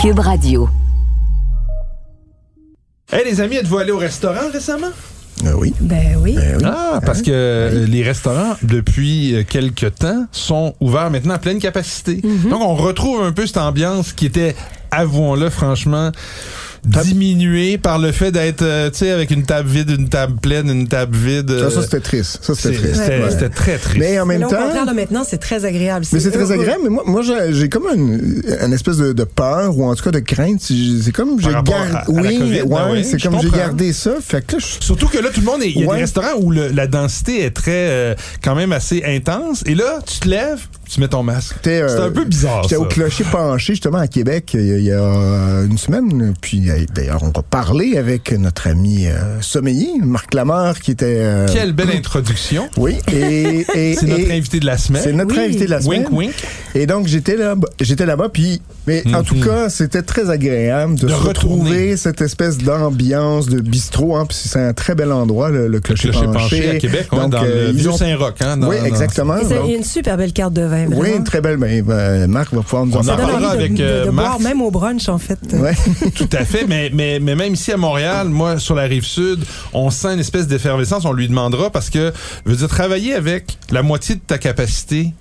Cube Radio. Hey les amis, êtes-vous allés au restaurant récemment? Euh, oui. Ben oui. Ben oui. Ah, parce que euh, les restaurants, depuis euh, quelques temps, sont ouverts maintenant à pleine capacité. Donc, on retrouve un peu cette ambiance qui était, avouons-le franchement, diminuée par le fait d'être, euh, tu sais, avec une table vide, une table pleine, une table vide. Ça, ça euh, c'était triste. Ça, c'était triste. C'était Ouais. très triste. Mais en Mais même au temps. contraire, là, maintenant, c'est très agréable. Mais c'est très agréable, mais moi, moi j'ai comme une, une espèce de, de peur ou en tout cas de crainte. C'est comme j'ai gardé. Oui, COVID, ouais, ben oui, c'est je comme j'ai gardé ça. Fait que là, je- Surtout que là, tout le monde, est- il y a Ouais. des restaurants où le- la densité est très, euh, quand même assez intense. Et là, tu te lèves, tu mets ton masque. Euh, C'est un peu bizarre, J'étais au clocher penché, justement, à Québec, il y a, il y a, euh, une semaine. Puis, euh, d'ailleurs, on va parler avec notre ami euh, Marc Lamarre, qui était... euh, Quelle belle introduction. Oui, et... et- C'est notre et- invité de la semaine. C'est notre Oui. invité de la semaine. Wink, wink. Et donc, j'étais là, j'étais là-bas, puis, mais en tout cas, c'était très agréable de, De se retourner. retrouver cette espèce d'ambiance de bistrot, hein, puis c'est un très bel endroit, le, le clocher, Clocher penché. penché à Québec, ouais, Donc, dans euh, le ils vieux ont- Saint-Roch. Hein, oui, exactement. Et c'est Donc, une super belle carte de vin. Oui, vraiment. une très belle, ben, euh, Marc va pouvoir nous en On en parler. envie de, avec, de- euh, de boire Marc. même au brunch, en fait. Ouais. Tout à fait, mais, mais, mais même ici à Montréal, moi, sur la rive sud, on sent une espèce d'effervescence, on lui demandera, parce que, je veux dire, travailler avec la moitié de ta capacité,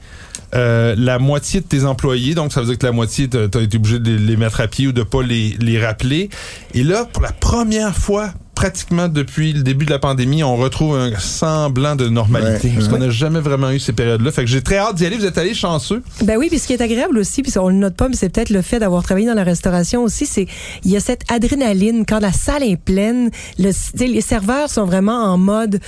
euh, la moitié de tes employés, donc ça veut dire que la moitié, t'as as été obligé de les mettre à pied ou de pas les, les rappeler. Et là, pour la première fois, pratiquement depuis le début de la pandémie, on retrouve un semblant de normalité. Ouais, parce qu'on n'a jamais vraiment eu ces périodes-là. Fait que j'ai très hâte d'y aller. Vous êtes allés chanceux. Ben oui, puis ce qui est agréable aussi, puis on le note pas, mais c'est peut-être le fait d'avoir travaillé dans la restauration aussi, c'est il y a cette adrénaline quand la salle est pleine, le, les serveurs sont vraiment en mode,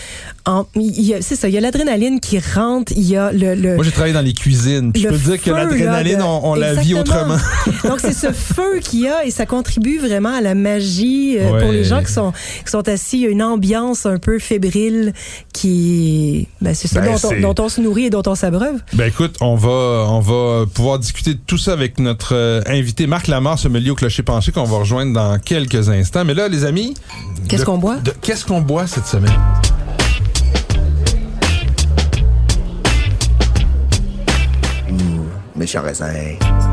en, il y a- c'est ça, il y a l'adrénaline qui rentre, il y a le, le Moi, j'ai travaillé dans les cuisines. Je le peux te dire que l'adrénaline, de- on, on la vit autrement. Donc c'est ce feu qu'il y a et ça contribue vraiment à la magie euh, pour les gens qui sont qui sont assis. Il y a une ambiance un peu fébrile qui, ben c'est ça Ben, dont, on, dont on se nourrit et dont on s'abreuve. Ben écoute, on va on va pouvoir discuter de tout ça avec notre euh, invité Marc Lamar, sommelier au clocher penché qu'on va rejoindre dans quelques instants. Mais là, les amis, Qu'est-ce qu'on boit? Qu'est-ce qu'on boit cette semaine? Méchant raisin. Si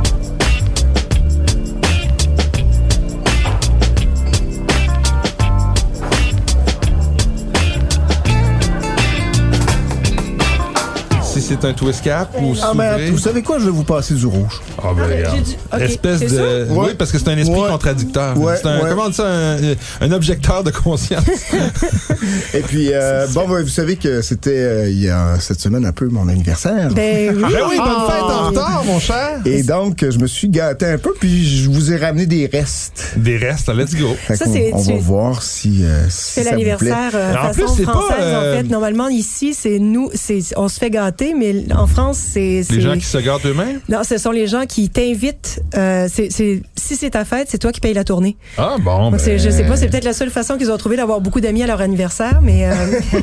c'est un twist cap ou Ah, ben, vous savez quoi? Je vais vous passer du rouge. Ah, ben, Ah, regarde. Espèce de. ça? Oui, parce que c'est un esprit Ouais. contradicteur. Ouais, c'est un, ouais. comment on dit ça, un, un objecteur de conscience. Et puis, euh, bon, ben, vous savez que c'était euh, il y a cette semaine un peu mon anniversaire. Ben oui. ben oui, bonne Ah. fête en retard, mon cher. Et donc, je me suis gâté un peu, puis je vous ai ramené des restes. Des restes, let's go. Ça, c'est- on va voir si, euh, si C'est l'anniversaire euh, En plus, c'est pas, euh, en fait. Normalement ici c'est nous, c'est on se fait gâter, mais en France c'est Les gens qui se gardent eux-mêmes. non, ce sont les gens qui t'invitent. euh, c'est si c'est ta fête, c'est toi qui payes la tournée. Ah bon. Donc, ben- Je sais pas, c'est peut-être la seule façon qu'ils ont trouvé d'avoir beaucoup d'amis à leur anniversaire, mais, euh,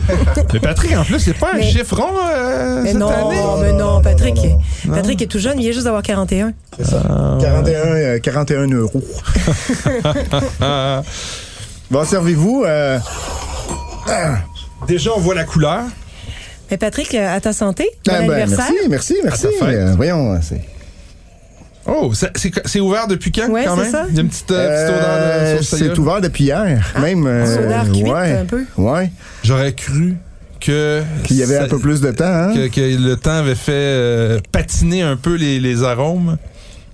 Mais Patrick, en plus, c'est pas un chiffron euh, mais cette non, année? mais non, Patrick, non, est- Patrick est tout jeune, il vient juste d'avoir 41. C'est ça. 41, euh, 41 euros. Ah. Bon, servez-vous. euh, Déjà, on voit la couleur. Mais Patrick, euh, à ta santé, bon ah, ben, anniversaire. merci, merci, merci. À ta fête. Euh, voyons, c'est. Oh, c'est ouvert depuis quand, Ouais, quand c'est même? ça. Il y a une petite, euh, petite odeur de sauce c'est ouvert depuis hier. Même. euh, odeur cuite, ouais, un peu. Ouais. J'aurais cru que... Qu'il y avait ça- un peu plus de temps, hein? Que, que le temps avait fait euh, patiner un peu les, les arômes.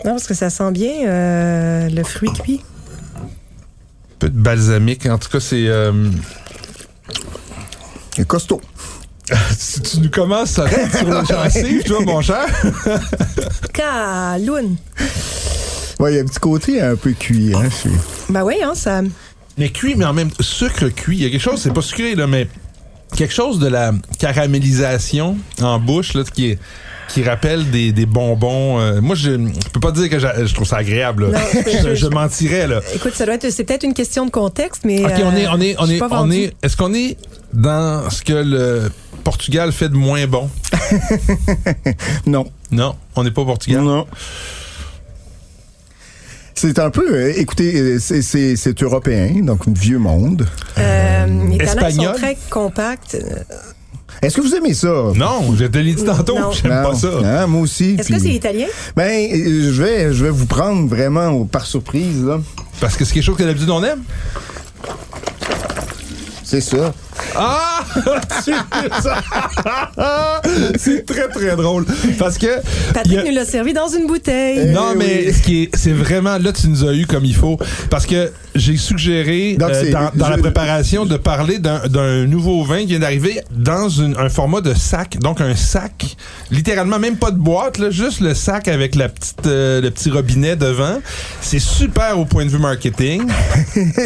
Non, parce que ça sent bien euh, le fruit cuit. Un peu de balsamique. En tout cas, c'est... euh, C'est costaud. Si tu nous commences à raide sur le gencive, toi, mon cher. Caloun. Ouais, il y a un petit côté un peu cuit, hein? c'est- Ben oui, hein, ça. Mais cuit, mais en même temps, sucre cuit. Il y a quelque chose, c'est pas sucré, là, mais quelque chose de la caramélisation en bouche, là, qui est qui rappelle des, des bonbons. euh, moi, je, je peux pas dire que j'a- je trouve ça agréable. Non, je- je, je mentirais là. Écoute, ça doit être, c'est peut-être une question de contexte, mais. Ok, on euh, est, on est, on est, pas on est. Est-ce qu'on est dans ce que le Portugal fait de moins bon? Non. Non, on n'est pas au Portugal? Non. C'est un peu, euh, écoutez, euh, c'est- européen, donc vieux monde. Euh, les talents Espagnol? sont très compacts. Est-ce que vous aimez ça? Non, je te l'ai dit tantôt, Non. j'aime pas ça. Hein, moi aussi. Est-ce que c'est italien? Ben, euh, je vais, je vais vous prendre vraiment par surprise, là. Parce que c'est quelque chose que d'habitude on aime? C'est ça. Ah! C'est très, très drôle. Parce que. Patrick a- nous l'a servi dans une bouteille. Non, Eh mais oui. ce qui est, c'est vraiment là tu nous as eu comme il faut parce que j'ai suggéré Donc, euh, dans, la préparation de parler d'un, d'un nouveau vin qui vient d'arriver dans une- un format de sac, donc un sac, littéralement même pas de boîte, là, juste le sac avec la petite, euh, le petit robinet devant. C'est super au point de vue marketing.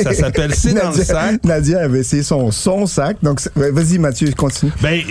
Ça s'appelle C'est dans le Nadia, sac. Nadia avait essayé son, son sac. Donc, ouais, vas-y, Mathieu, continue. Ben,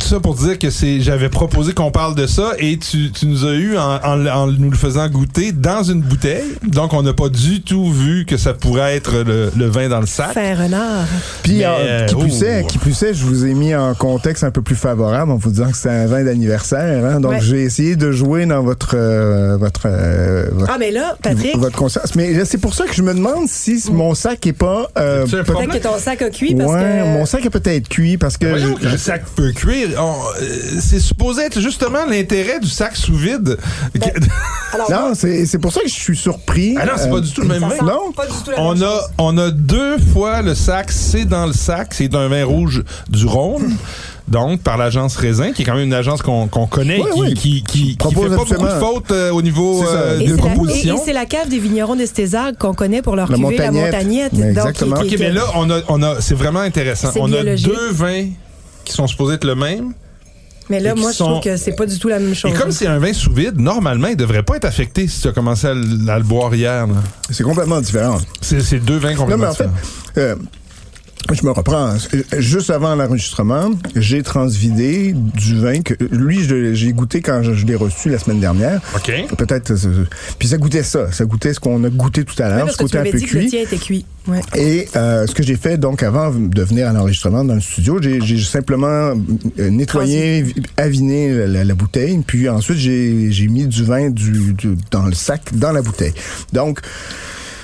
tout ça pour dire que c'est, j'avais proposé qu'on parle de ça et tu, tu nous as eu en, en- en nous le faisant goûter dans une bouteille. Donc, on n'a pas du tout vu que ça pourrait être le, le vin dans le sac. Fin renard. Puis, Mais, euh, qui, oh. plus est, qui plus est, je vous ai mis en contexte un peu plus favorable en vous disant que c'est un vin d'anniversaire. hein. donc, Ouais. j'ai essayé de jouer dans votre euh, votre euh, votre, Ah, mais là, Patrick, votre conscience. Mais là, c'est pour ça que je me demande si mon sac est pas. Euh, un peut-être que ton sac a cuit parce ouais, que. mon sac est peut-être cuit parce que. Voyons je- qu'un sac peut cuire. On- euh, c'est supposé être justement l'intérêt du sac sous vide. Ben, Alors, non, c'est c'est pour ça que je suis surpris. ah non, c'est Euh, pas du tout le même ça vin. Non? pas du tout la On même a, chose. on a deux fois le sac, c'est dans le sac, c'est un vin rouge du Rhône. Donc, par l'agence Raisin, qui est quand même une agence qu'on connaît, Oui, qui, oui. qui, qui, qui Propose fait pas beaucoup de fautes euh, au niveau euh, de c'est la- et- c'est la cave des vignerons d'Estézac qu'on connaît pour leur La cuvée, la montagnette. montagnette. Mais donc, exactement. qui- qui- OK, mais là, on a, on a, c'est vraiment intéressant. On a deux vins qui sont supposés être le même. mais là, moi, je trouve que c'est pas du tout la même chose. Et comme c'est un vin sous vide, normalement, il devrait pas être affecté si tu as commencé à, le à le boire hier. C'est complètement différent. C'est c'est deux vins Non, complètement mais en fait, différents. euh, je me reprends. Juste avant l'enregistrement, j'ai transvidé du vin que lui, j'ai goûté quand je, je l'ai reçu la semaine dernière. OK. Peut-être. euh, Puis ça goûtait ça. Ça goûtait ce qu'on a goûté tout à l'heure, parce ce que tu côté un peu dit que le cuit. tien était cuit. Ouais. Et euh, ce que j'ai fait donc avant de venir à l'enregistrement dans le studio, j'ai j'ai simplement euh, nettoyé, vi- aviné la, la- la bouteille, puis ensuite j'ai j'ai mis du vin du, du- dans le sac, dans la bouteille. Donc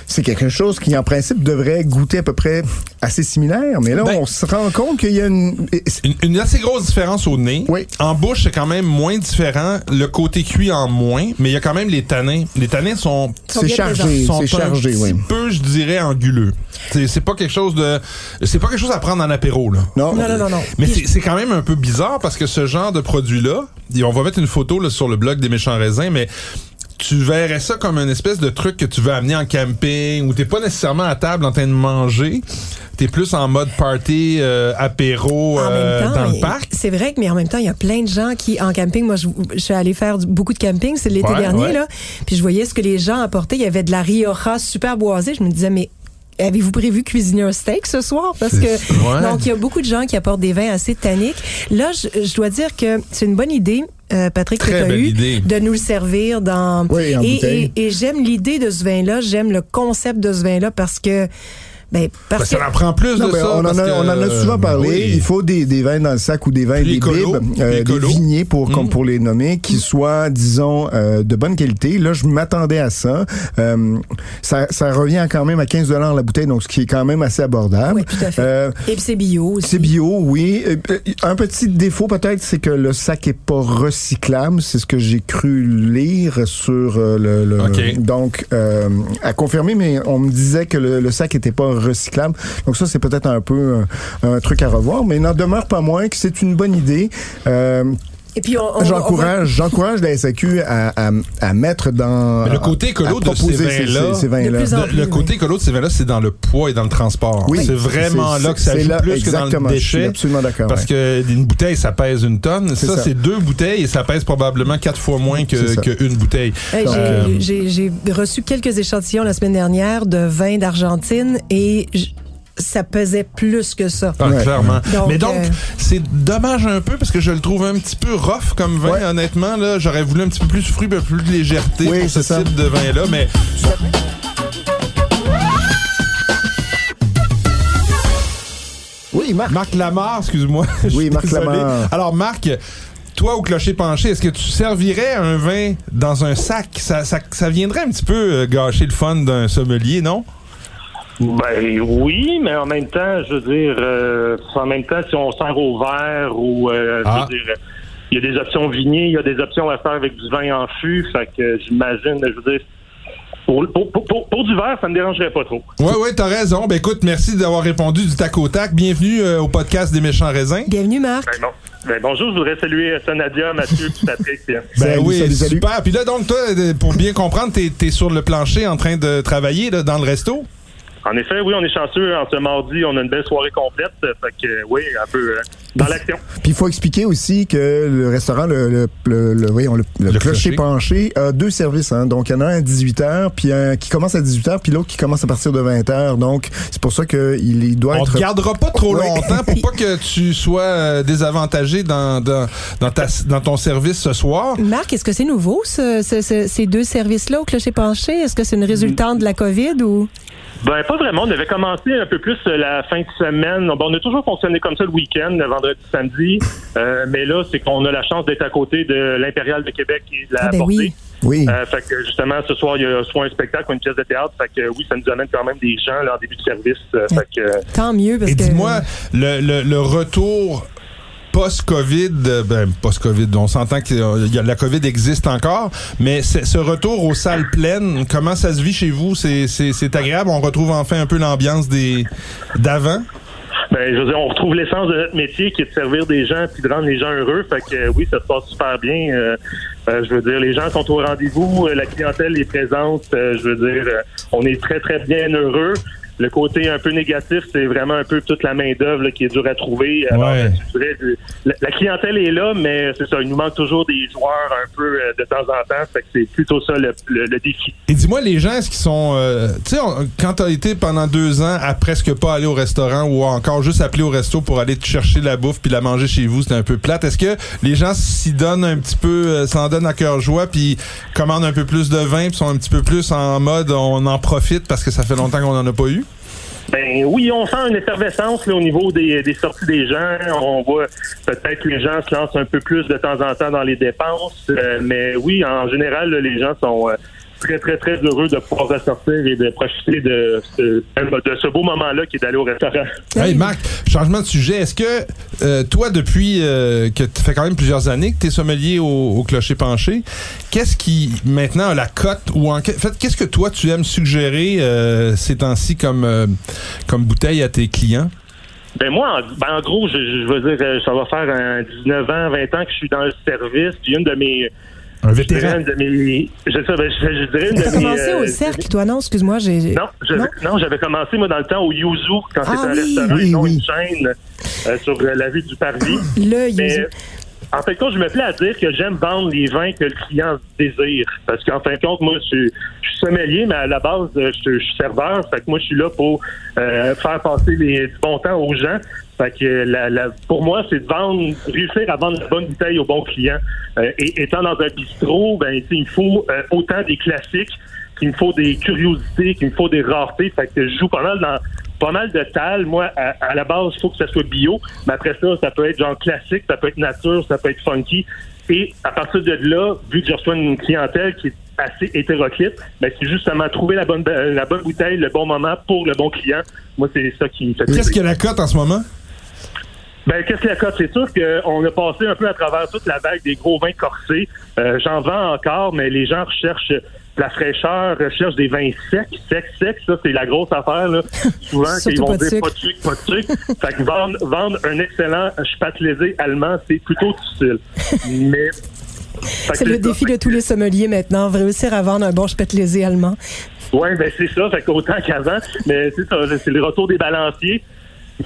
c'est quelque chose qui en principe devrait goûter à peu près assez similaire, mais là Ben- on se rend compte qu'il y a une Une, une assez grosse différence au nez. Oui. En bouche, c'est quand même moins différent. Le côté cuit en moins, mais il y a quand même les tanins. Les tanins sont c'est chargé, sont c'est chargé, un petit oui. peu, je dirais, anguleux. C'est c'est pas quelque chose de, c'est pas quelque chose à prendre en apéro là. Non, Non, non, non, non. Mais c'est c'est quand même un peu bizarre parce que ce genre de produit-là, et on va mettre une photo là, sur le blog des méchants raisins, mais tu verrais ça comme une espèce de truc que tu veux amener en camping où t'es pas nécessairement à table en train de manger. T'es plus en mode party, euh, apéro euh, temps, dans le parc. c'est vrai que mais en même temps, il y a plein de gens qui en camping, moi je, je suis allée faire du- beaucoup de camping, c'est l'été Ouais, dernier ouais. là, puis je voyais ce que les gens apportaient, il y avait de la rioja super boisée, je me disais mais Avez-vous prévu cuisiner un steak ce soir? Parce que, Ouais. donc, il y a beaucoup de gens qui apportent des vins assez tanniques. Là, je, je dois dire que c'est une bonne idée, euh, Patrick, Très que tu as belle eu, idée. de nous le servir dans. Oui, en et, et, et j'aime l'idée de ce vin-là, j'aime le concept de ce vin-là parce que, ben, parce Ben, ça que. en prend plus Non, de mais ça. on, en a, que, on en a souvent euh, parlé. oui. Il faut des, des vins dans le sac ou des vins, des bibes, euh, des vigniers pour, comme Mm. pour les nommer, qui soient, disons, euh, de bonne qualité. Là, je m'attendais à ça. Euh, ça. Ça revient quand même à 15 la bouteille, donc ce qui est quand même assez abordable. Oui, tout à fait. Euh, Et puis c'est bio aussi. c'est bio, oui. Euh, euh, Un petit défaut peut-être, c'est que le sac est pas recyclable. C'est ce que j'ai cru lire sur le. le- OK. Donc, euh, à confirmer, mais on me disait que le, le sac était pas recyclable. Donc ça, c'est peut-être un peu un, un truc à revoir, mais il n'en demeure pas moins que c'est une bonne idée. Euh, Et puis on, on- va- j'encourage, j'encourage la SAQ à, à, à mettre dans. Mais le côté écolo de ces vins-là, ces, ces vins-là. De plus en Le- côté écolo de ces vins-là, c'est dans le poids et dans le transport. Oui, c'est vraiment là que ça joue là- plus que dans le je suis déchet. absolument d'accord, Parce ouais. que une bouteille, ça pèse une tonne. C'est Ça, ça. c'est deux bouteilles et ça pèse probablement quatre fois moins que qu'une bouteille. Hey, euh, j'ai j'ai reçu quelques échantillons la semaine dernière de vin d'Argentine et ça pesait plus que ça. Ah, Ouais. clairement. Donc, Mais donc, euh, c'est dommage un peu parce que je le trouve un petit peu rough comme vin, Ouais. honnêtement. Là, j'aurais voulu un petit peu plus de fruits, un peu plus de légèreté Oui, pour ce ça. type de vin-là. Mais Oui, Marc. Marc Lamar, excuse-moi. Je Oui, Marc désolé. Lamar. Alors, Marc, toi, au clocher penché, est-ce que tu servirais un vin dans un sac? Ça, ça, ça viendrait un petit peu euh, gâcher le fun d'un sommelier, non? Ben oui, mais en même temps, je veux dire, euh, en même temps, si on sert au verre ou, euh, Ah. je veux dire, il y a des options vignées, il y a des options à faire avec du vin en fût, fait que j'imagine, je veux dire, pour, pour, pour, pour- pour du verre, ça me dérangerait pas trop. Ouais, ouais, t'as raison. Ben écoute, merci d'avoir répondu du tac au tac. Bienvenue euh, au podcast des méchants raisins. Bienvenue, Marc. Ben bon. Ben bonjour, je voudrais saluer euh, Nadia, Mathieu, puis Patrick. puis, Ben Salut, oui, salut, salut. super. Puis là, donc, toi, pour bien comprendre, t'es es sur le plancher en train de travailler là, dans le resto? En effet, oui, on est chanceux. En ce mardi, on a une belle soirée complète. Fait que, oui, un peu euh, dans l'action. Puis il faut expliquer aussi que le restaurant, le, le, le, le- voyons, le, le Le clocher clocher. penché, a deux services. Hein. Donc, il y en a un à 18h, puis un qui commence à 18h, puis l'autre qui commence à partir de 20h. Donc, c'est pour ça qu'il il doit On être... te gardera pas trop Ouais. longtemps pour pas que tu sois euh, désavantagé dans, dans, dans, ta, dans ton service ce soir. Marc, est-ce que c'est nouveau, ce- ce- ce- ces deux services-là au clocher penché? Est-ce que c'est une résultante de la COVID ou? Ben, pas vraiment. On avait commencé un peu plus euh, la fin de semaine. Bon, on a toujours fonctionné comme ça le week-end, le vendredi, samedi. Euh, mais là, c'est qu'on a la chance d'être à côté de l'Impérial de Québec et de la Ah ben. Oui. Euh, fait que justement, ce soir, il y a soit un spectacle ou une pièce de théâtre. Fait que oui, ça nous amène quand même des gens là, en début de service. Euh, fait que, euh, Tant mieux, parce Et que... dis-moi, le, le, le retour post-COVID, euh, ben post-COVID, on s'entend que euh, la COVID existe encore, mais ce retour aux salles pleines, comment ça se vit chez vous? C'est agréable? On retrouve enfin un peu l'ambiance d'avant? Ben, je veux dire, on retrouve l'essence de notre métier qui est de servir des gens puis de rendre les gens heureux. Fait que euh, oui, ça se passe super bien. Je veux dire, les gens sont au rendez-vous, la clientèle est présente. Je veux dire, on est très, très bien heureux. Le côté un peu négatif, c'est vraiment un peu toute la main-d'œuvre qui est dure à trouver. Alors, Ouais. euh, je dirais, euh, la, la clientèle est là, mais c'est ça, il nous manque toujours des joueurs un peu euh, de temps en temps. Fait que c'est plutôt ça le, le- le défi. Et dis-moi, les gens, est-ce qu'ils sont... euh, tu sais, quand t'as été pendant deux ans à presque pas aller au restaurant ou encore juste appeler au resto pour aller te chercher la bouffe puis la manger chez vous, c'était un peu plate. Est-ce que les gens s'y donnent un petit peu, euh, s'en donnent à cœur joie puis commandent un peu plus de vin puis sont un petit peu plus en mode on en profite parce que ça fait longtemps qu'on en a pas eu? Ben oui, on sent une effervescence là, au niveau des, des sorties des gens. On voit peut-être que les gens se lancent un peu plus de temps en temps dans les dépenses. Euh, mais oui, en général, là, les gens sont euh, très, très, très heureux de pouvoir ressortir et de profiter de ce, de ce beau moment-là qui est d'aller au restaurant. Hey Marc, changement de sujet. Est-ce que euh, toi, depuis euh, que tu fais quand même plusieurs années que tu es sommelier au, au clocher penché, qu'est-ce qui maintenant a la cote ou en fait qu'est-ce que toi tu aimes suggérer euh, ces temps-ci comme comme bouteille à tes clients? Ben moi, en, ben en gros, je, je veux dire, ça va faire un 19 ans, 20 ans que je suis dans le service. Puis une de mes... Un Je dirais une de mes... Je, sais, ben, je, je dirais une de T'as mes... commencé euh, au cercle, toi, non? Excuse-moi, j'ai... Non, j'avais, non, j'avais commencé, moi, dans le temps, au Yuzu, quand Ah c'était un restaurant, oui, et non oui. une chaîne euh, sur euh, la vue du Parvis. Le Mais, yuzu. en fin de compte, je me plais à dire que j'aime vendre les vins que le client désire. Parce qu'en fin de compte, moi, je, suis- je suis sommelier, mais à la base, euh, je, je suis serveur. Fait que moi, je suis là pour euh, faire passer les, du bon temps aux gens. Fait que la, la- pour moi, c'est de vendre, réussir à vendre la bonne bouteille au bon client. Euh, et étant dans un bistrot, ben, il faut euh, autant des classiques qu'il me faut des curiosités, qu'il me faut des raretés. Fait que je joue pas mal dans pas mal de tal. Moi, à, à la base, il faut que ça soit bio. Mais après ça, ça peut être genre classique, ça peut être nature, ça peut être funky. Et à partir de là, vu que je reçois une clientèle qui est assez hétéroclite, ben c'est justement trouver la bonne euh, la bonne bouteille, le bon moment pour le bon client. Moi, c'est ça qui me fait Qu'est-ce que la cote en ce moment? Ben, qu'est-ce que la cote? C'est sûr qu'on a passé un peu à travers toute la vague des gros vins corsés. Euh, J'en vends encore, mais les gens recherchent la fraîcheur, recherchent des vins secs, secs, secs. Ça, c'est la grosse affaire. Là. Souvent, ils vont dire pas de sucre, pas de sucre. fait que vendre, vendre un excellent spatlisé allemand, c'est plutôt difficile. Mais... C'est le ça. défi de tous les sommeliers maintenant, réussir à vendre un bon spettlésé allemand. Oui, ben c'est ça, fait qu'autant qu'avant, mais c'est ça, c'est le retour des balanciers.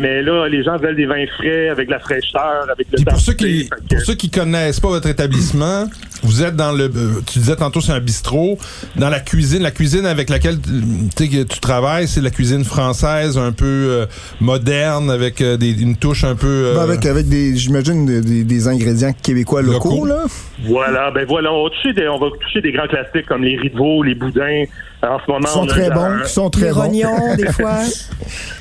Mais là, les gens veulent des vins frais, avec la fraîcheur, avec le Puis pour ceux qui pour ceux qui connaissent pas votre établissement, vous êtes dans le euh, tu disais tantôt c'est un bistrot, dans la cuisine, la cuisine avec laquelle tu sais, que tu travailles, c'est la cuisine française un peu euh, moderne avec euh, des, une touche un peu euh, Ben, avec, avec des, j'imagine, des, des- des ingrédients québécois locaux, Locaux. là. Voilà, ben voilà, on va toucher des, on va toucher des grands classiques comme les rideaux, les boudins. En ce moment, Qui sont on a très un- bons, qui sont très les bons. rognons, des fois.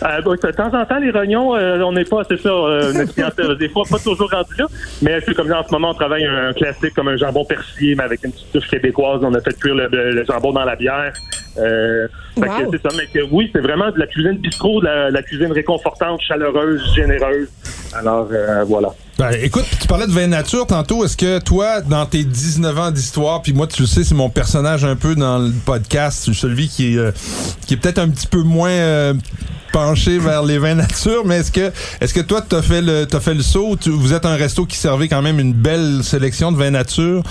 Euh, ben, de temps en temps, les oignons, euh, on n'est pas, c'est ça, euh, notre des fois pas toujours rendu là, mais c'est comme là, en ce moment, on travaille un, un classique comme un jambon persillé, mais avec une petite touche québécoise. On a fait cuire le, le- le jambon dans la bière. Euh, Wow. c'est ça, mais que oui, c'est vraiment de la cuisine bistrot, de la, la cuisine réconfortante, chaleureuse, généreuse. Alors, euh, voilà. Ben, écoute, tu parlais de vin nature tantôt. Est-ce que toi, dans tes 19 ans d'histoire, puis moi, tu le sais, c'est mon personnage un peu dans le podcast, celui qui est, euh, qui est peut-être un petit peu moins euh, penché vers les vins nature, mais est-ce que est-ce que toi, t'as fait fait le saut? Vous êtes un resto qui servait quand même une belle sélection de vins nature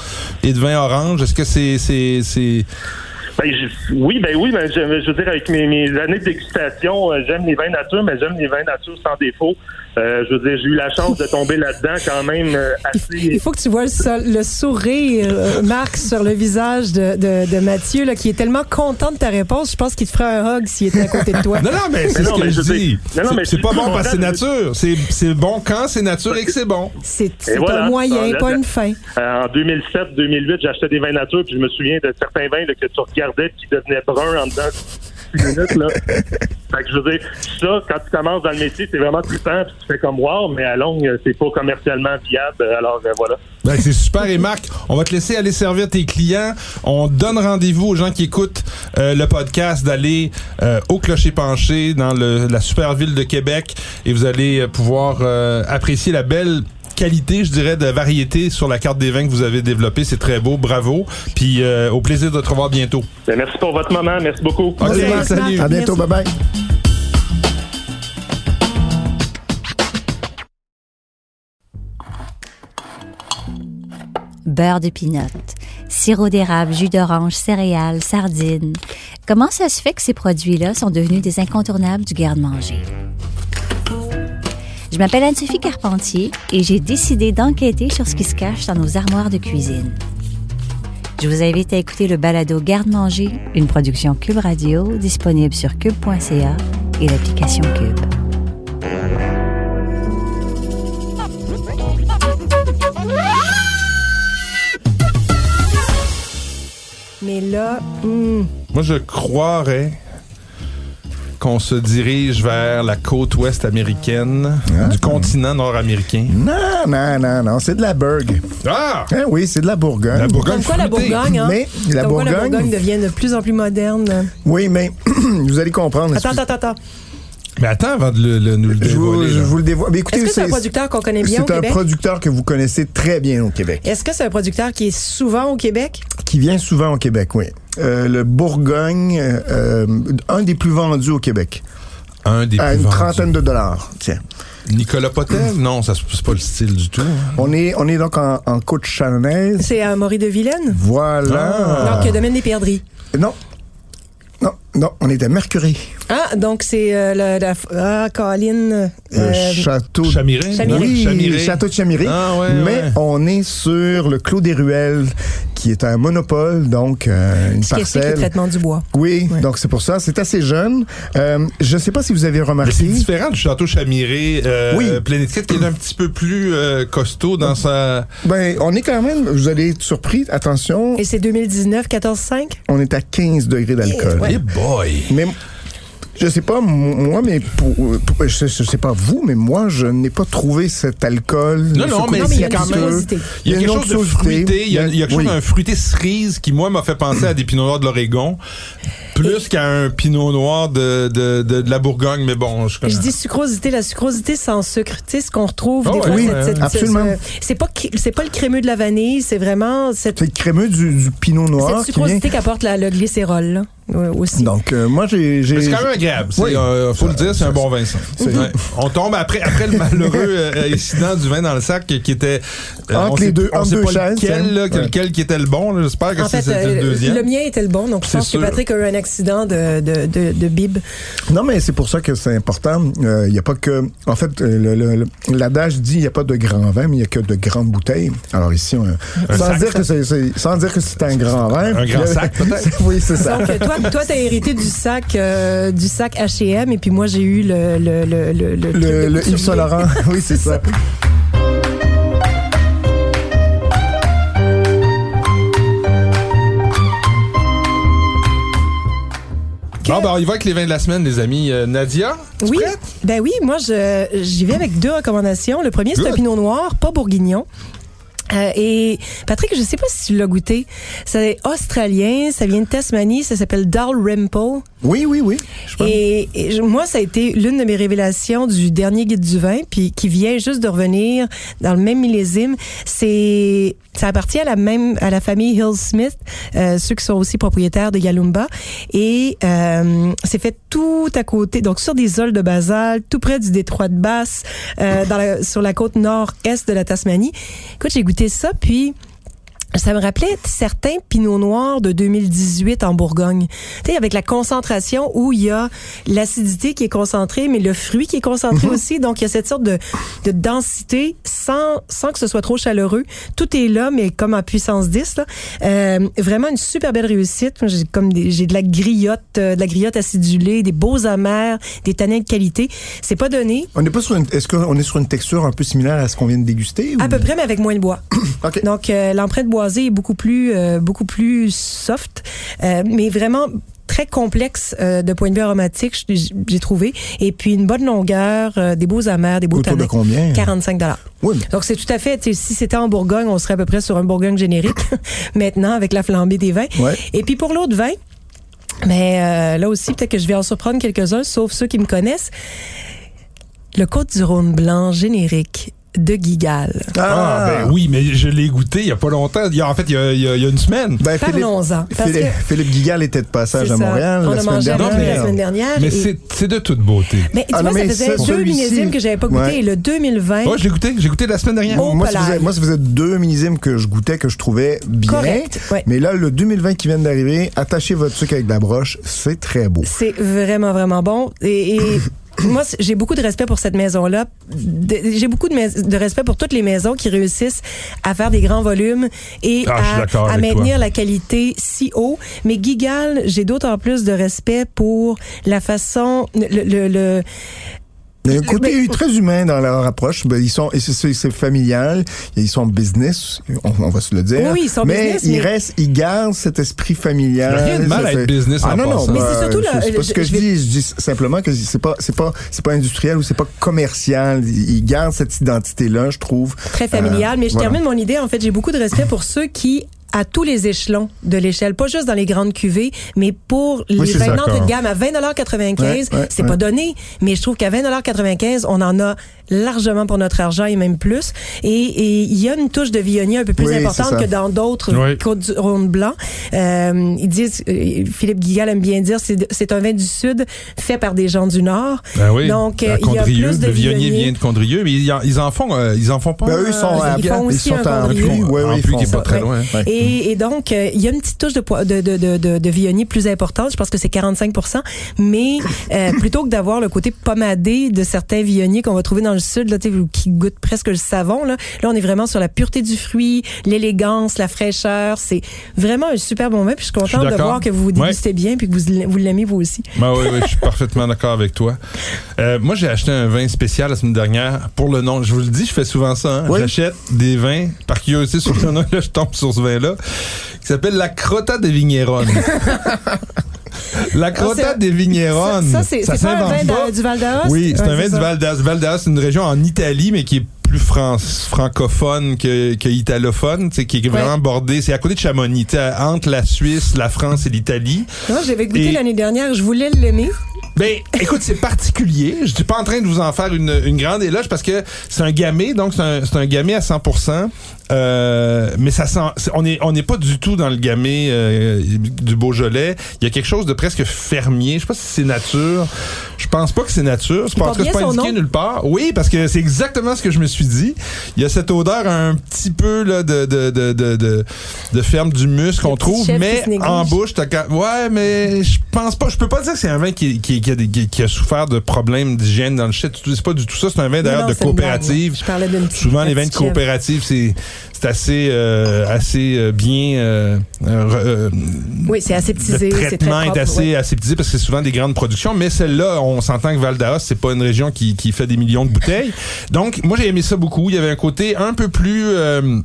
et de vins orange. Est-ce que c'est Ben, oui, ben oui, ben, je, veux dire, avec mes, mes années de dégustation, euh, j'aime les vins nature, mais j'aime les vins nature sans défaut. Euh, je veux dire, j'ai eu la chance de tomber là-dedans quand même euh, assez. Il faut que tu vois le, sol- le sourire, euh, Marc, sur le visage de, de, de Mathieu, là, qui est tellement content de ta réponse. Je pense qu'il te ferait un hug s'il était à côté de toi. Non, non, mais c'est ce que je je dis. sais. Non, non, mais C'est- pas bon parce que c'est nature. C'est c'est bon quand c'est nature et que c'est bon. C'est voilà, un moyen, ça, pas une fin. En 2007-2008, j'achetais des vins nature, puis je me souviens de certains vins là, que tu regardais qui devenaient bruns en dedans de minutes. Là. fait que je veux dire, ça, quand tu commences dans le métier, c'est vraiment trippant, puis tu fais comme wow, mais à longue, c'est pas commercialement viable. Alors euh, voilà. Ben, c'est super. Et Marc, on va te laisser aller servir tes clients. On donne rendez-vous aux gens qui écoutent euh, le podcast d'aller euh, au Clocher Penché dans le- la super ville de Québec et vous allez euh, pouvoir apprécier la belle qualité, je dirais, de variété sur la carte des vins que vous avez développée. C'est très beau. Bravo. Puis euh, au plaisir de te revoir bientôt. Ben, merci pour votre moment, merci beaucoup. OK, Merci, Marc, Marc. salut. À bientôt, Merci. bye bye. beurre de pinot, sirop d'érable, jus d'orange, céréales, sardines. Comment ça se fait que ces produits-là sont devenus des incontournables du garde-manger? Je m'appelle Anne-Sophie Carpentier et j'ai décidé d'enquêter sur ce qui se cache dans nos armoires de cuisine. Je vous invite à écouter le balado Garde-manger, une production Cube Radio disponible sur cube.ca et l'application Cube. Mais là, hum, Moi, je croirais qu'on se dirige vers la côte ouest américaine Ah. du continent nord-américain. Non, non, non, non, c'est de la Burg. Ah! Hein, oui, c'est de la Bourgogne. La Bourgogne comme quoi la. Bourgogne, hein? Mais la quoi la Bourgogne- Bourgogne devient de plus en plus moderne. Oui, mais vous allez comprendre. Attends, attends, attends. Mais attends avant de le, le- nous le dévoiler. je vous le dévoile. Mais écoutez, Est-ce que c'est un producteur qu'on connaît bien au C'est un Québec? producteur que vous connaissez très bien au Québec, Est-ce que c'est un producteur qui est souvent au Québec? qui vient souvent au Québec, oui. Euh, le Bourgogne, euh, un des plus vendus au Québec, Un des à plus une vendus. trentaine de dollars. Tiens. Nicolas Potel? Non, ça c'est pas le style du tout. hein. On est, on est donc en, en côte chalonnaise. C'est à Maury de Vilaine? Voilà. Donc, domaine des perdrix. Non. Non, non, on est à Mercury. Ah, donc c'est euh, la, la- Ah, Colline. Le euh, château. Chamiret? Chamiret. Oui, Chamiret. château de. Ah, ouais, mais ouais. on est sur le Clos des Ruelles, qui est un monopole, donc euh, une ce qui explique le parcelle. traitement du bois. Oui, Ouais. donc c'est pour ça. C'est assez jeune. Euh, je ne sais pas si vous avez Mais c'est remarqué. différent du château Chamiré euh, Oui. Plénétiquette qui est un petit peu plus euh, costaud dans sa... Ben, on est quand même, vous allez être surpris, attention, Et c'est 2019, 14,5? on est à 15 degrés d'alcool. Ouais. Hey boy! Mais je sais pas, moi, mais pour, pour- je, je sais pas vous, mais moi, je n'ai pas trouvé cet alcool. Non, non, mais c'est quand même-. Il y a quelque chose de fruité. Il y a, il y a quelque Oui. chose d'un fruité cerise qui, moi, m'a fait penser à des pinots noirs de l'Oregon. Plus qu'à un pinot noir de, de, de, de la Bourgogne. Mais bon, je connais. Je dis sucrosité, la sucrosité sans sucre, tu sais, ce qu'on retrouve Ah des fois. oui, cette- cette- absolument. ce- C'est pas, c'est pas le crémeux de la vanille, c'est vraiment cette, C'est le crémeux du, du pinot noir cette qui vient. sucrosité qu'apporte la, le glycérol, là, aussi. Donc, euh, moi, j'ai. c'est quand même agréable. C'est, Oui. euh, faut le dire, c'est un bon vin, ça. Ouais. On tombe après, après le malheureux euh, incident du vin dans le sac qui était. euh, Entre on les sait- deux- on sait deux pas chaises, lequel, là, Ouais. lequel qui était le bon. là. J'espère que c'était le deuxième. le mien était le bon, donc je pense que. Patrick a eu un accident de, de, de, de bib. Non, mais c'est pour ça que c'est important. Euh, Il n'y a pas que. En fait, l'adage dit il n'y a pas de grand vin, mais il n'y a que de grandes bouteilles. Alors ici, on, Un sans, sac, dire que c'est, sans dire que c'est un grand vin. Un grand il sac, peut-être? oui, c'est ça. Donc, toi, toi, t'as hérité du sac, euh, du sac H&M, et puis moi, j'ai eu le, le, le, le, le. Yves Saint Laurent, oui, c'est ça. Bon, ben, on y va avec les vins de la semaine, les amis. Euh, Nadia, tu Oui, prête? ben oui, moi je j'y vais avec deux recommandations. Le premier c'est un pinot noir, pas bourguignon. Euh, et Patrick, je sais pas si tu l'as goûté. C'est australien, ça vient de Tasmanie, ça s'appelle Dalrymple. Oui, oui, oui. Je. Et, et je- moi, ça a été l'une de mes révélations du dernier guide du vin, puis qui vient juste de revenir dans le même millésime. C'est ça appartient à la même à la famille Hill Smith, euh, ceux qui sont aussi propriétaires de Yalumba, et euh, c'est fait tout à côté, donc sur des sols de basalte, tout près du détroit de Basse, euh, dans la- sur la côte nord-est de la Tasmanie. Écoute, j'ai goûté ça, puis ça me rappelait certains pinots noirs de 2018 en Bourgogne. Tu sais, avec la concentration où il y a l'acidité qui est concentrée, mais le fruit qui est concentré aussi. Donc, il y a cette sorte de, de densité sans, sans que ce soit trop chaleureux. Tout est là, mais comme en puissance 10. Là. Euh, vraiment une super belle réussite. J'ai comme j'ai de la griotte, euh, de la griotte acidulée, des beaux amers, des tanins de qualité. C'est pas donné. On n'est pas sur une. Est-ce qu'on est sur une texture un peu similaire à ce qu'on vient de déguster? ou- À peu près, mais avec moins de bois. OK. Donc, euh, l'empreinte beaucoup plus, euh, beaucoup plus soft, euh, mais vraiment très complexe euh, de point de vue aromatique, j'ai trouvé. Et puis, une bonne longueur, euh, des beaux amers, des beaux Autour de combien? 45 dollars. Oui, Donc, c'est tout à fait, si c'était en Bourgogne, on serait à peu près sur un Bourgogne générique, maintenant, avec la flambée des vins. Ouais. Et puis, pour l'autre vin, mais euh, là aussi, peut-être que je vais en surprendre quelques-uns, sauf ceux qui me connaissent. Le Côte du Rhône blanc générique de Gigal. Ah, ben oui, mais je l'ai goûté il y a pas longtemps. Il y a, en fait, il y a, il y une semaine. Ben, Philippe, Parlons-en, Philippe, Philippe Guigal était de passage à. Montréal On la a semaine mangé dernière. La mais- semaine dernière. Mais et- c'est de toute beauté. mais tu Ah, vois, non, ça mais faisait ça, deux millésimes que j'avais pas goûté. Ouais. Et le 2020, Oh, je l'ai goûté. J'ai goûté la semaine dernière. Moi, ça faisait, moi, ça faisait deux millésimes que je goûtais, que je trouvais bien. Correct, ouais. Mais là, le 2020 qui vient d'arriver, attachez votre sucre avec de la broche, c'est très beau. c'est vraiment, vraiment bon. Et, et moi, j'ai beaucoup de respect pour cette maison-là. J'ai beaucoup de, de respect pour toutes les maisons qui réussissent à faire des grands volumes et Ah, à, maintenir toi. la qualité si haut. Mais Gigal, j'ai d'autant plus de respect pour la façon, le, le, le- Il y a un côté très humain dans leur approche. Ben, ils sont, et c'est- familial. Ils sont business, on, on va se le dire. Oui, ils sont mais business, ils mais- restent, ils gardent cet esprit familial. Rien de mal à être business Ah en non, non. Mais c'est surtout le- c'est pas ce que je je, vais- dis. Je dis simplement que c'est pas, c'est pas, c'est pas industriel ou c'est pas commercial. Ils ils gardent cette identité-là, je trouve. très familial. Euh, mais je voilà. termine mon idée. En fait, j'ai beaucoup de respect pour ceux qui à tous les échelons de l'échelle, pas juste dans les grandes cuvées, mais pour les c'est vins d'entrée de gamme à 20,95 Ouais, ouais, c'est ouais. pas donné, mais je trouve qu'à 20,95 on en a largement pour notre argent et même plus. Et et il y a une touche de Viognier un peu plus Oui, importante que dans d'autres Oui. côtes du Rhône blanc. Euh, ils disent, euh, Philippe Guigal aime bien dire, c'est c'est un vin du Sud fait par des gens du Nord. Ben oui. Donc, euh, il y a Condrieu, plus de le Viognier Viognier. vient de Condrieu, mais ils en, ils en font, euh, ils en font pas. Ben, eux, ils sont euh, à ils font ils aussi sont un en Condrieu. Ouais, En ouais, ils font pas très Ouais. loin. Ouais. Et, et donc, euh, il y a une petite touche de, de, de, de, de, de Viognier plus importante. Je pense que c'est 45 Mais euh, plutôt que d'avoir le côté pommadé de certains Viogniers qu'on va trouver dans le sud, là, qui goûtent presque le savon, là, là, on est vraiment sur la pureté du fruit, l'élégance, la fraîcheur. C'est vraiment un super bon vin. Puis je suis Je suis contente de voir que vous vous dégustez bien puis que vous, vous l'aimez vous aussi. Ben oui, oui, je suis parfaitement d'accord avec toi. Euh, moi, j'ai acheté un vin spécial la semaine dernière pour le nom. Je vous le dis, je fais souvent ça. hein. Oui. J'achète des vins par curiosité sur le nom. Là, je tombe sur ce vin-là qui s'appelle la Crota de Vigneron. la Ah, c'est- des Vigneron. Ça, c'est pas un vin du Val d'Aoste? Oui, c'est Ouais, un vin du. Val d'Aoste. Val d'Aoste, c'est une région en Italie, mais qui est plus France, francophone que, que italophone, tu sais, qui est vraiment bordé. C'est à côté de Chamonix, tu sais, entre la Suisse, la France et l'Italie. Moi, j'avais goûté Et- l'année dernière. Je voulais l'aimer. Ben, écoute, c'est particulier. Je suis pas en train de vous en faire une, une grande éloge parce que c'est un gamay, donc c'est un, un gamay à 100%. Euh, mais ça sent, on est, on n'est pas du tout dans le gamay euh, du Beaujolais. Il y a quelque chose de presque fermier. Je sais pas si c'est nature. Je pense pas que c'est nature. Porte tout cas, c'est pas indiqué nulle part. Oui, parce que c'est exactement ce que je me suis dit. Il y a cette odeur un petit peu là de de de de de, ferme du muscle qu'on trouve, mais en bouche, t'as ouais, mais je pense pas. Je peux pas dire que c'est un vin qui, qui, qui, a, qui- a souffert de problèmes d'hygiène dans le shit. C'est pas du tout ça. C'est un vin d'ailleurs de coopérative. Je parlais Souvent, les vins de coopérative, c'est c'est assez euh, assez euh, bien. euh, Oui, c'est aseptisé. le traitement est propre, assez ouais. aseptisé parce que c'est souvent des grandes productions, mais celle-là, on s'entend que Val d'Aoste, c'est pas une région qui, qui fait des millions de bouteilles. Donc, moi, j'ai aimé ça beaucoup. Il y avait un côté un peu plus... un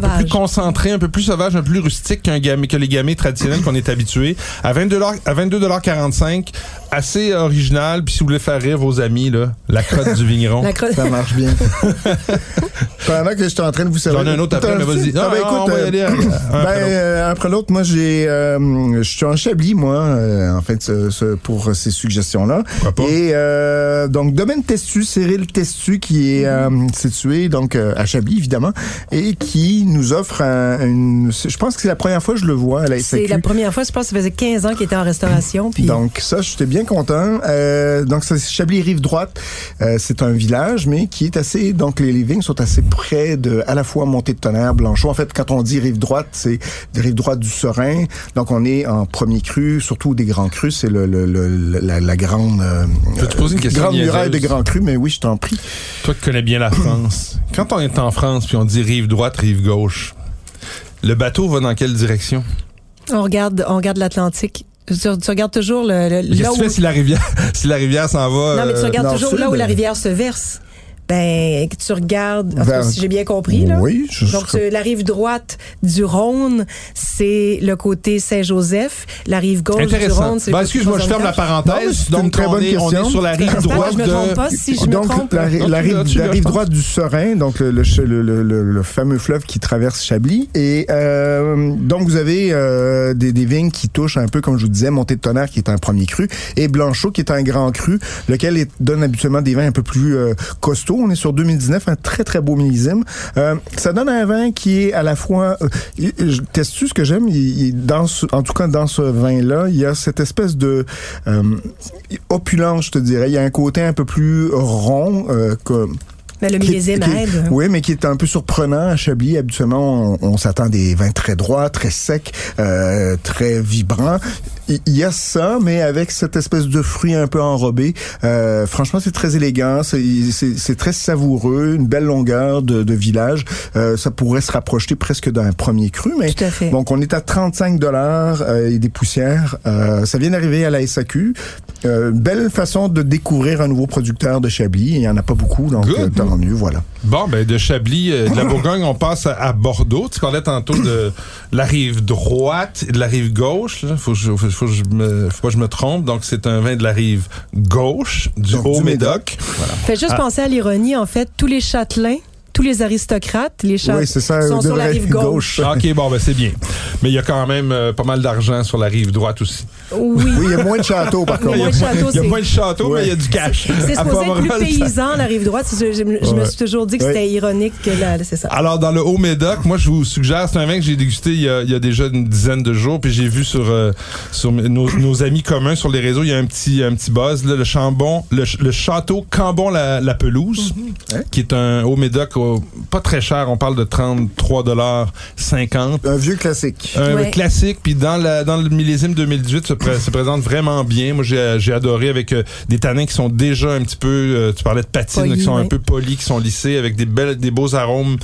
peu plus concentré, un peu plus sauvage, un peu plus rustique qu'un gamay, que les gamay traditionnels qu'on est habitué. À 22 à 22,45 assez original. Puis si vous voulez faire rire vos amis, là, la crotte du vigneron. La cro- Ça marche bien. Pendant que j'étais en train de vous servir. J'en ai un autre après, mais vas-y. Ah, ben, écoute, on va y euh, aller, un ben, après l'autre. euh, après l'autre, moi, j'ai, euh, je suis en Chablis, moi, euh, en fait, ce- ce- pour ces suggestions-là. Pourquoi pas? Et euh, donc, domaine Testu, Cyril Testu, qui est euh, situé donc euh, à Chablis, évidemment, et qui nous offre un- une. Je pense que c'est la première fois que je le vois à la C'est la première fois, je pense que ça faisait 15 ans qu'il était en restauration. Puis Donc ça, j'étais bien content. Euh, donc c'est Chablis rive droite. Euh, c'est un village, mais qui est assez. Donc les, les vignes sont assez près de à la fois Montée de Tonnerre, Blanchot. En fait, quand on dit rive droite, c'est rive droite du Serein. Donc on est en premier cru, surtout des grands crus. C'est le, le- le- la, la grande euh, Je vais te poser une question grande muraille de niaiseuse. grands crus. Mais oui, je t'en prie. Toi qui connais bien la France, quand on est en France puis on dit rive droite, rive gauche, le bateau va dans quelle direction? on regarde, on regarde l'Atlantique. Tu, tu regardes toujours le, le- Qu'est-ce là que où. tu fais si la rivière, si la rivière s'en va? Non, mais tu euh, regardes toujours là où la rivière se verse. Ben, que tu regardes, en tout cas, Vers- si j'ai bien compris, là. Oui, je- Donc, la rive droite du Rhône, c'est le côté Saint-Joseph. La rive gauche du. Rhône, c'est Ben, excuse-moi, je ferme la parenthèse. Donc, très on, bonne est, on question. est sur la rive droite je me trompe pas. de... Si je me donc, trompe, la, rive, la droite du Serein, donc le, le, le, le- le- le fameux fleuve qui traverse Chablis. Et euh, donc, vous avez euh, des, des vignes qui touchent un peu, comme je vous disais, Montée de Tonnerre, qui est un premier cru, et Blanchot, qui est un grand cru, lequel est- donne habituellement des vins un peu plus euh, costauds. On est sur 2019, un très, très beau millésime. Euh, ça donne un vin qui est à la fois... Euh, teste ce que j'aime, dans ce- en tout cas dans ce vin-là, il y a cette espèce de euh, opulence, je te dirais. Il y a un côté un peu plus rond, euh, comme Mais le qui est- millésime qui est- aide. Oui, mais qui est un peu surprenant à Chablis. Habituellement, on, on s'attend à des vins très droits, très secs, euh, très vibrants. Il y a ça, mais avec cette espèce de fruit un peu enrobé. Euh, franchement, c'est très élégant, c'est c'est- c'est très savoureux, une belle longueur de, de village. Euh, ça pourrait se rapprocher presque d'un premier cru, mais Tout à fait. donc on est à 35 dollars et des poussières. Euh, ça vient d'arriver à la SAQ. Euh, belle façon de découvrir un nouveau producteur de Chablis. Il y en a pas beaucoup, donc euh, tant mieux, voilà. Bon, ben de Chablis, euh, de la Bourgogne, on passe à, à Bordeaux. Tu parlais tantôt de la rive droite et de la rive gauche. Là. Faut, je- faut, faut que je me, faut pas que je me trompe. Donc, c'est un vin de la rive gauche, du Donc, du Haut-Médoc. Fais juste Ah. penser à l'ironie, en fait. Tous les châtelains, tous les aristocrates, les châtelains Oui, ça, sont sur la rive gauche. Ah, OK, bon, ben c'est bien. Mais il y a quand même euh, pas mal d'argent sur la rive droite aussi. Oui. Oui, il y a moins de châteaux, par Il y a contre. moins de châteaux, Il y a moins de châteaux, mais il y a du cash. C'est supposé être plus paysan, la rive droite. Je, je- je me suis toujours dit que Ouais. c'était ironique que la- c'est ça. Alors, dans le Haut-Médoc, moi, je vous suggère, c'est un vin que j'ai dégusté il y, a, il y a déjà une dizaine de jours, puis j'ai vu sur, euh, sur nos, nos amis communs sur les réseaux, il y a un petit, un petit buzz, là, le Chambon, le, ch- le château Cambon-la pelouse, Hein? qui est un Haut-Médoc au- pas très cher, on parle de 33,50 Un vieux classique. un Ouais. classique, puis dans, la, dans le millésime 2018, se, pré- se présente vraiment bien. Moi, j'ai adoré avec euh, des tanins qui sont déjà un petit peu, euh, tu parlais de patine, Polis, qui sont un peu polis, qui sont lissés, avec des belles, des beaux arômes,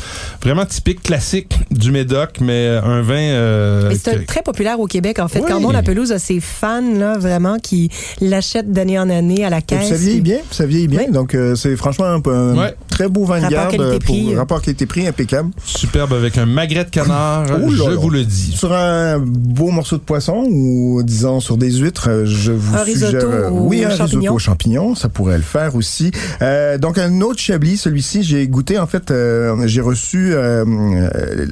vraiment typiques, classiques du Médoc, mais euh, un vin. euh, Mais c'est très populaire au Québec, en fait. Oui. Cambon la pelouse a ses fans, là, vraiment, qui l'achètent d'année en année à la caisse. ça vieillit bien, ça vieillit bien. Oui. Donc euh, c'est franchement un, un Ouais. très beau vin de Rapport garde qualité-prix. pour rapport qualité-prix impeccable. superbe avec un magret de canard, Oh là je là. vous le dis. Sur un beau morceau de poisson ou disons sur des huîtres, euh, je vous Un suggère risotto euh, oui un risotto champignons. aux champignons, ça pourrait le faire aussi. Euh, donc un autre chablis, celui-ci j'ai goûté en fait, euh, j'ai reçu euh,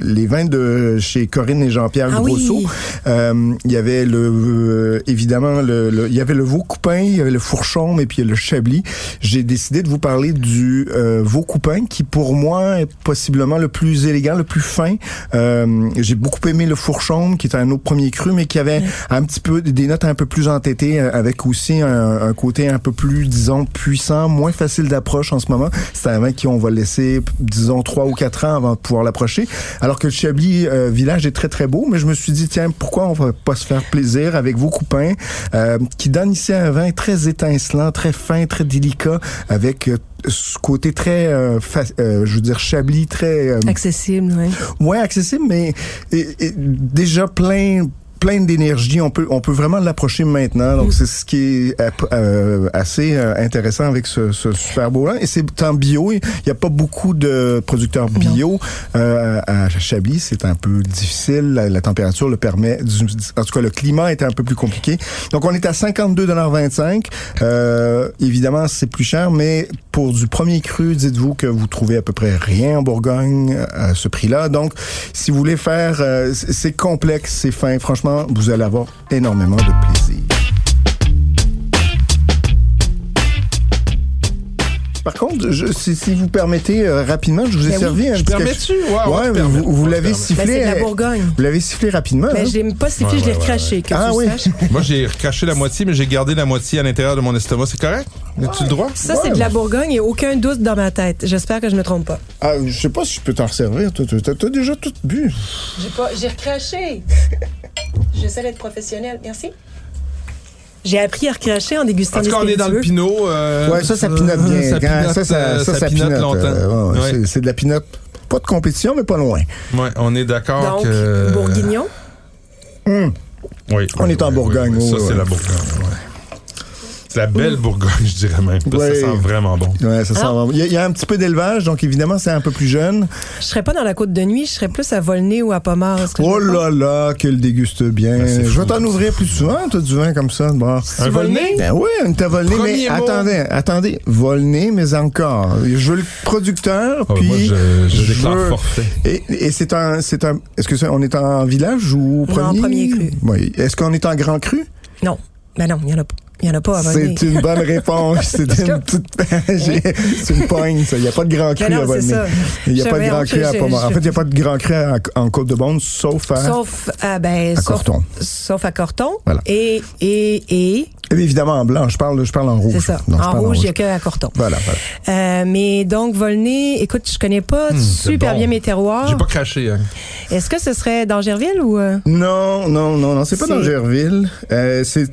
les vins de chez Corinne et Jean-Pierre Ah. Grosso. Il y avait le évidemment le, le- il y avait le veau coupin, il y avait le fourchon et puis le chablis. J'ai décidé de vous parler du veau coupin qui pour moi est possiblement le plus élégant, le plus fin. J'ai beaucoup aimé le fourchon qui était un autre premier cru mais qui avait un petit peu des notes un peu plus entêtées euh, avec aussi un, un côté un peu plus disons puissant, moins facile d'approche en ce moment. C'est un vin qui on va laisser disons trois ou quatre ans avant de pouvoir l'approcher. Alors que le Chablis euh, village est très très beau, mais je me suis dit tiens pourquoi on va pas se faire plaisir avec vos coupins euh, qui donne ici un vin très étincelant, très fin, très délicat avec euh, ce côté très, euh, fa- euh, je veux dire, Chablis, très euh, Accessible, oui. moins accessible, mais et- et déjà plein pleine d'énergie. On peut, on peut vraiment l'approcher maintenant. Donc, c'est ce qui est euh, assez euh, intéressant avec ce, ce super beau-là. Et c'est en bio. Il n'y a pas beaucoup de producteurs bio euh, à Chablis. C'est un peu difficile. La, la température le permet. En tout cas, le climat est un peu plus compliqué. Donc, on est à 52,25 euh, Évidemment, c'est plus cher, mais pour du premier cru, dites-vous que vous trouvez à peu près rien en Bourgogne à ce prix-là. Donc, si vous voulez faire, euh, c'est complexe, c'est fin. Franchement, vous allez avoir énormément de plaisir. Par contre, je, si, si vous permettez euh, rapidement, je vous ai Ben oui. servi un Je petit permets-tu? Ouais, vous, l'avez. Ben, sifflé. c'est de la euh, Bourgogne. Vous l'avez sifflé rapidement. Ben, hein? je l'ai pas sifflé, Ouais, je l'ai ouais, recraché, que Ah tu oui. saches. Moi, j'ai caché la moitié, mais j'ai gardé la moitié à l'intérieur de mon estomac. C'est correct? As-tu le droit? Ça, c'est de la Bourgogne et aucun doute dans ma tête. J'espère que je me trompe pas. Ah, je sais pas si je peux t'en resservir. Toi, T'as déjà tout bu. J'ai pas, j'ai recraché. J'essaie d'être professionnel. Merci. J'ai appris à recracher en dégustant En tout des cas, on est dans le pinot. euh, Ouais, ça, ça pinote bien. Ça pinote, ça, ça, euh, ça, ça pinote pinote, longtemps. euh, ouais, Ouais. c'est- C'est de la pinote. Pas de compétition, mais pas loin. Ouais, on est d'accord Donc, que... bourguignon? Oui, On oui, est en oui, Bourgogne, oui, oui. Ça, oui, c'est oui. la Bourgogne. C'est la belle Bourgogne, je dirais même. parce que Ouais. Ça sent vraiment bon. Ouais, ça sent vraiment- il, y a, il y a un petit peu d'élevage, donc évidemment, c'est un peu plus jeune. Je serais pas dans la côte de nuit, je serais plus à Volnay ou à Pommard. Est-ce que je Oh me trompe? là là, qu'il déguste bien. Ben, c'est je vais fou. t'en ouvrir plus souvent, toi, du vin comme ça. Bon. Un Volnay? Ben oui, une t'a Premier mais mot. attendez, attendez, volné, mais encore. Je veux le producteur, Ah, puis moi, je, je déclare veux- forfait. Et, et c'est un, c'est un. Est-ce que c'est- on est en village ou Non, premier? premier cru. Oui. Est-ce qu'on est en grand cru? Non. Ben non, il y en a pas. Il y en a pas à Volnay. C'est une bonne réponse. C'est une petite. c'est une pogne, ça. Il n'y a pas de grand cru non, à ça. Il n'y a pas de grand cru à Pommard. En fait, il n'y a pas de grand cru à- en Côte-de-Beaune, sauf à. Sauf à, ben, À Corton. Sauf à Corton. Voilà. Et, et, et, Et évidemment en blanc. Je parle, je parle en rouge. c'est ça. Non, en rouge, il n'y a que à Corton. Voilà, voilà. Euh, mais donc, Volnay, écoute, je connais pas c'est super bon. bien mes terroirs. J'ai pas craché. Hein. Est-ce que ce serait dans Gerville ou. euh? Non, non, non, non, c'est pas C'est- dans Gerville. Euh, c'est,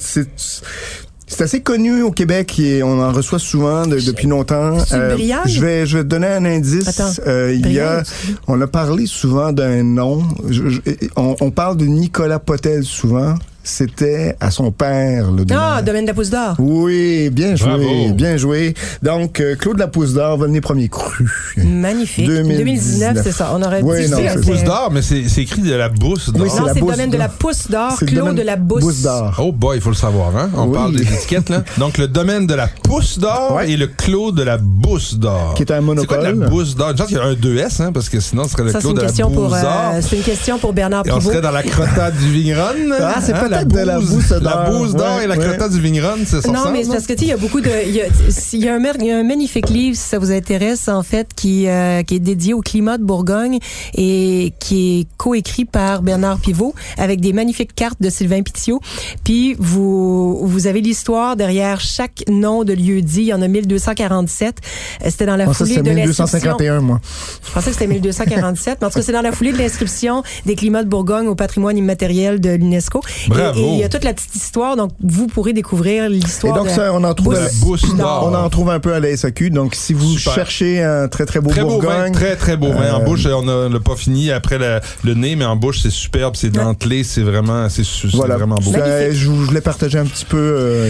c'est, assez connu au Québec et on en reçoit souvent de- depuis longtemps. C'est Briagne? je vais, je vais te donner un indice. Attends, Euh, il y a, on a parlé souvent d'un nom. Je- je- on, on parle de Nicolas Potel souvent. C'était à son père le Ah, domaine. domaine de la Pousse d'Or. Oui, bien joué, Bravo. bien joué. Donc, euh, Claude Lapousse d'Or, Volnay premier cru. Magnifique. 2019. 2019, c'est ça. On aurait Oui, dit non, que c'est- La pousse d'or, mais c'est c'est écrit de la bourse d'or. Oui, c'est Non, la c'est le Pousse domaine de d'Or. la Pousse d'Or, Claude domaine de la Bousse. Bousse d'Or. Oh boy, il faut le savoir, hein? On Oui. parle des étiquettes, là. Donc, le domaine de la pousse d'or Ouais. et le clos de la bousse d'or. Qui est un C'est quoi de monopole. la bousse d'or? Je pense qu'il y a un 2S, hein, parce que sinon, ce serait le Ça, une de la question pour, bouse d'or. euh, c'est une question pour Bernard Et on Pivot. serait dans la crotta du vigneron. Ah, c'est de la bouse d'or. La bouse d'or Ouais, et la ouais. crotta du vigneron, c'est ça Non, mais c'est parce que tu sais, il y a beaucoup de, il y a, y un, mer- il y a un magnifique livre, si ça vous intéresse, en fait, qui euh, qui est dédié au climat de Bourgogne et qui est coécrit par Bernard Pivot avec des magnifiques cartes de Sylvain Pitiot. Puis vous vous avez l'histoire derrière chaque nom de lieu dit. Il y en a 1247. Euh, C'était dans la foulée de l'inscription. 1251, moi. Je pensais que c'était 1247, mais en tout cas, c'est dans la foulée de l'inscription des climats de Bourgogne au patrimoine immatériel de l'UNESCO. Et- Bravo. Et il y a toute la petite histoire, donc vous pourrez découvrir Et l'histoire. donc, de- ça, on en trouve, à- on en trouve un peu à la SAQ. Donc, si vous Super. cherchez un très, très beau Très beau vin, très très beau vin. En Euh, bouche, on a- on l'a pas fini après la- le nez, mais en bouche, c'est superbe, c'est dentelé, c'est vraiment, c'est Voilà. vraiment beau. Ça, Magnifique. je, voulais partager un petit peu. euh,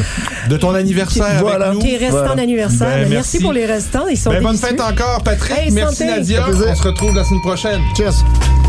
De ton anniversaire Voilà. avec nous. Tes restants Voilà. d'anniversaire. Ben, merci. merci. pour les restants. Ils sont Ben, bonne fête encore, Patrick. Hey, merci santé. Nadia. On se retrouve la semaine prochaine. cheers!